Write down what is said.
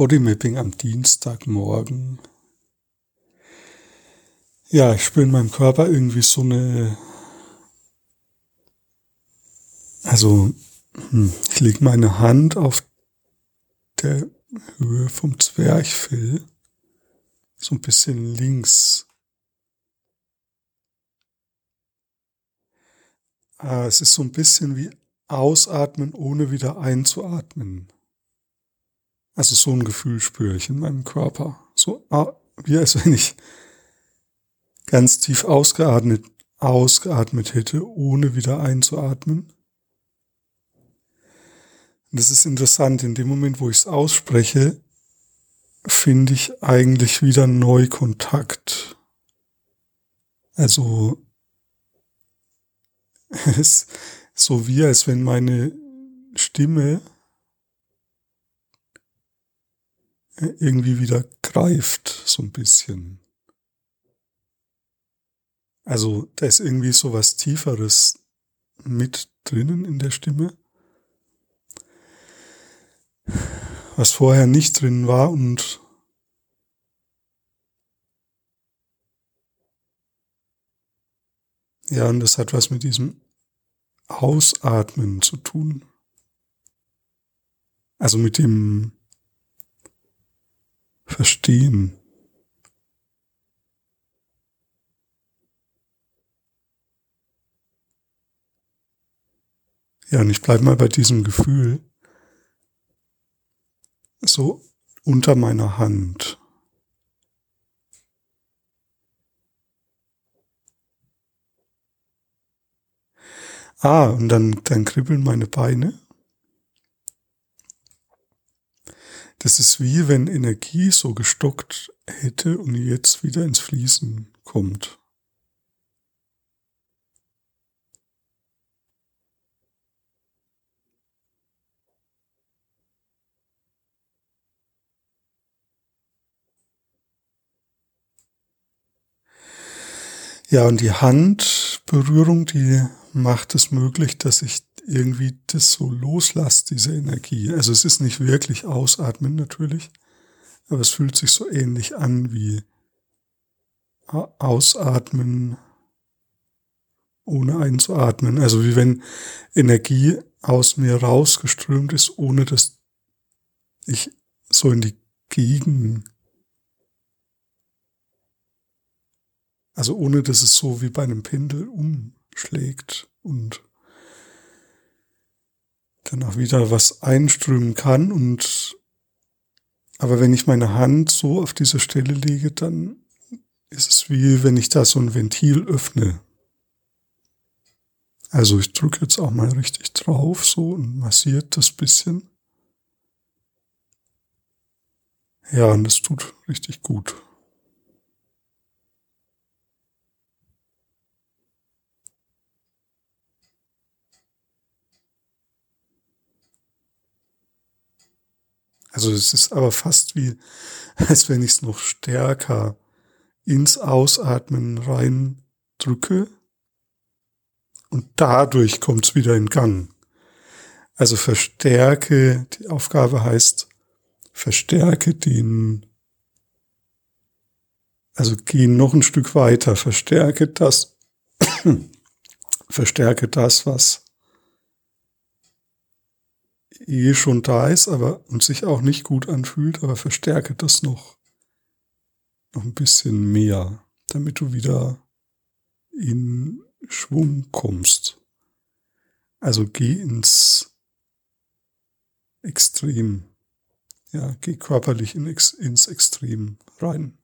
Bodymapping am Dienstagmorgen. Ja, ich spüre in meinem Körper irgendwie so eine, also hm, ich lege meine Hand auf der Höhe vom Zwerchfell, so ein bisschen links. Ah, es ist so ein bisschen wie ausatmen, ohne wieder einzuatmen. Also so ein Gefühl spüre ich in meinem Körper. So ah, wie als wenn ich ganz tief ausgeatmet, ausgeatmet hätte, ohne wieder einzuatmen. Und das ist interessant, in dem Moment, wo ich es ausspreche, finde ich eigentlich wieder Neukontakt. Also es ist so wie als wenn meine Stimme irgendwie wieder greift, so ein bisschen. Also da ist irgendwie so was Tieferes mit drinnen in der Stimme, was vorher nicht drin war und ja, und das hat was mit diesem Ausatmen zu tun. Also mit dem Verstehen. Ja, und ich bleibe mal bei diesem Gefühl so unter meiner Hand. Ah, und dann, dann kribbeln meine Beine. Das ist wie wenn Energie so gestockt hätte und jetzt wieder ins Fließen kommt. Ja, und die Handberührung, die macht es möglich, dass ich irgendwie das so loslasse, diese Energie. Also es ist nicht wirklich ausatmen natürlich, aber es fühlt sich so ähnlich an wie ausatmen ohne einzuatmen. Also wie wenn Energie aus mir rausgeströmt ist, ohne dass ich so in die Gegen Also ohne dass es so wie bei einem Pendel umschlägt und dann auch wieder was einströmen kann und aber wenn ich meine Hand so auf diese Stelle lege, dann ist es wie wenn ich da so ein Ventil öffne. Also ich drücke jetzt auch mal richtig drauf so und massiert das bisschen. Ja, und das tut richtig gut. Also es ist aber fast wie, als wenn ich es noch stärker ins Ausatmen reindrücke und dadurch kommt es wieder in Gang. Also verstärke, die Aufgabe heißt, verstärke den, also geh noch ein Stück weiter, verstärke das, verstärke das, was eh schon da ist, aber und sich auch nicht gut anfühlt, aber verstärke das noch, noch ein bisschen mehr, damit du wieder in Schwung kommst. Also geh ins Extrem. Ja, geh körperlich in, ins Extrem rein.